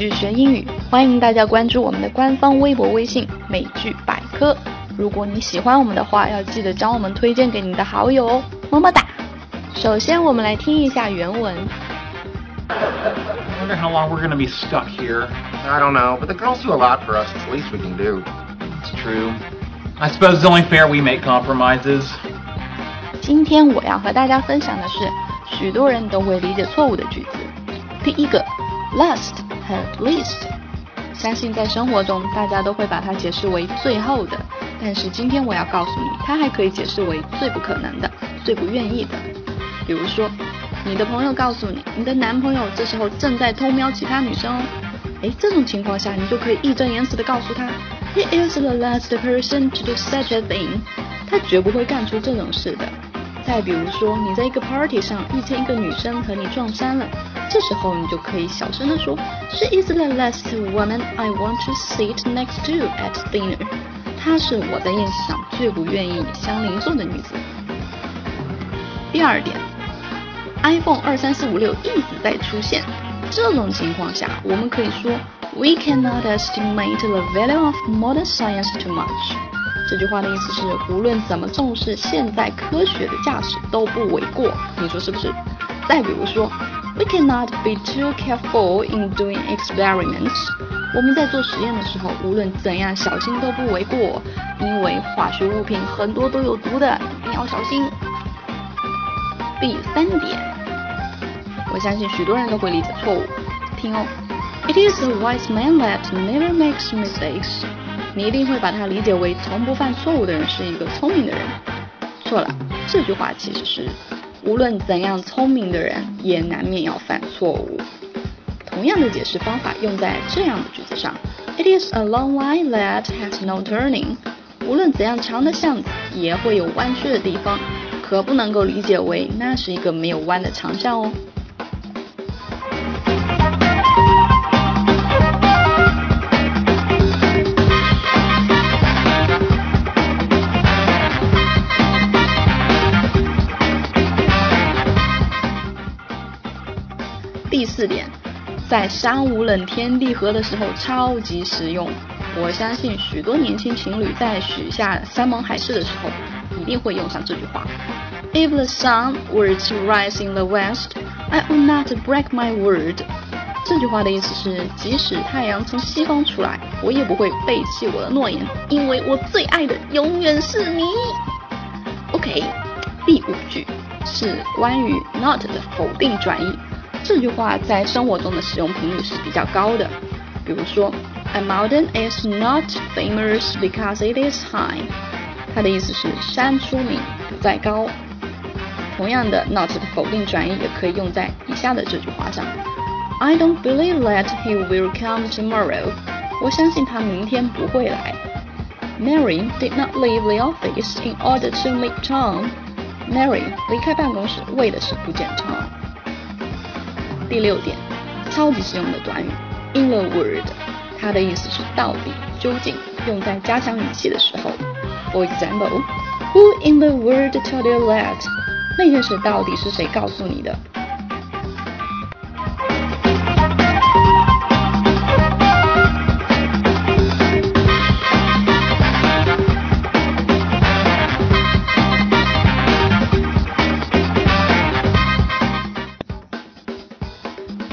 剧学英语，欢迎大家关注我们的官方微博、微信“美剧百科”。如果你喜欢我们的话，要记得将我们推荐给你的好友哦，么么哒！首先，我们来听一下原文。I wonder how long we're gonna be stuck here. I don't know, but the girls do a lot for us. It's the least we can do. It's true. I suppose it's only fair we make compromises. 今天我要和大家分享的是许多人都会理解错误的句子。第一个，last 和 least，相信在生活中大家都会把它解释为最后的，但是今天我要告诉你，它还可以解释为最不可能的、最不愿意的。比如说，你的朋友告诉你，你的男朋友这时候正在偷瞄其他女生哦，哎，这种情况下你就可以义正言辞的告诉他，He is the last person to do such a thing，他绝不会干出这种事的。再比如说，你在一个 party 上遇见一个女生和你撞衫了，这时候你就可以小声的说，She is the last woman I want to sit next to at dinner。她是我在宴席上最不愿意相邻坐的女子。第二点，iPhone 二三四五六一直在出现，这种情况下，我们可以说，We cannot estimate the value of modern science too much。这句话的意思是，无论怎么重视现代科学的价值都不为过，你说是不是？再比如说，We cannot be too careful in doing experiments。我们在做实验的时候，无论怎样小心都不为过，因为化学物品很多都有毒的，一定要小心。第三点，我相信许多人都会理解错误，听哦，It is a wise man that never makes mistakes。你一定会把它理解为从不犯错误的人是一个聪明的人。错了，这句话其实是无论怎样聪明的人也难免要犯错误。同样的解释方法用在这样的句子上：It is a long line that has no turning。无论怎样长的巷子也会有弯曲的地方，可不能够理解为那是一个没有弯的长巷哦。四点，在山无冷天地合的时候超级实用。我相信许多年轻情侣在许下山盟海誓的时候，一定会用上这句话：If the sun were to rise in the west, I would not break my word。这句话的意思是，即使太阳从西方出来，我也不会背弃我的诺言，因为我最爱的永远是你。OK，第五句是关于 not 的否定转义。这句话在生活中的使用频率是比较高的，比如说，A mountain is not famous because it is high，它的意思是山出名不在高。同样的，not 的否定转义也可以用在以下的这句话上：I don't believe that he will come tomorrow。我相信他明天不会来。Mary did not leave the office in order to meet Tom。Mary 离开办公室为的是不见 Tom。 第六点，超级实用的短语，in the word，它的意思是到底、究竟，用在加强语气的时候。For example，Who in the world told you that？那件事到底是谁告诉你的？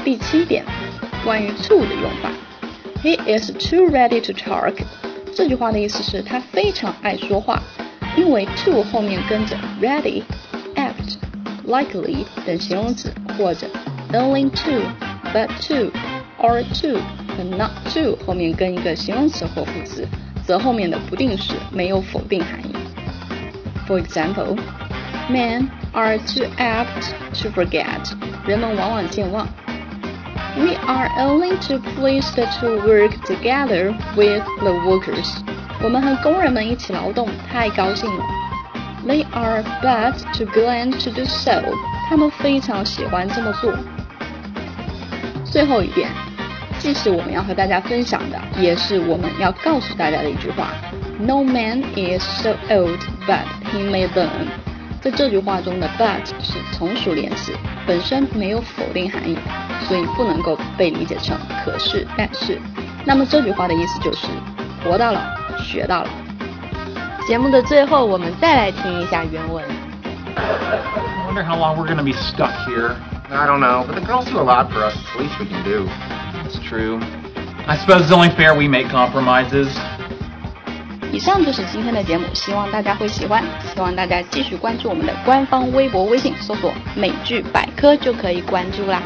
第七点，关于 to 的用法，He is too ready to talk。这句话的意思是，他非常爱说话，因为 to 后面跟着 ready、apt、likely 等形容词，或者 only to、but to、or to 和 not to 后面跟一个形容词或副词，则后面的不定式没有否定含义。For example, men are too apt to forget。人们往往健忘。 We are only too pleased to work together with the workers. 我们和工人们一起劳动，太高兴了。They are but too glad to do so. 他们非常喜欢这么做。最后一点，既是我们要和大家分享的，也是我们要告诉大家的一句话：No man is so old but he may learn. 在这句话中的 but 是从属连词， 本身没有否定含义，所以不能够被理解成可是、但是。那么这句话的意思就是活到老，学到老。节目的最后，我们再来听一下原文。I wonder how long we're gonna be stuck here. I don't know, but the girls do a lot for us. It's the least we can do. It's true. I suppose it's only fair we make compromises. 以上就是今天的节目，希望大家会喜欢。希望大家继续关注我们的官方微博、微信，搜索“美剧百科”就可以关注啦。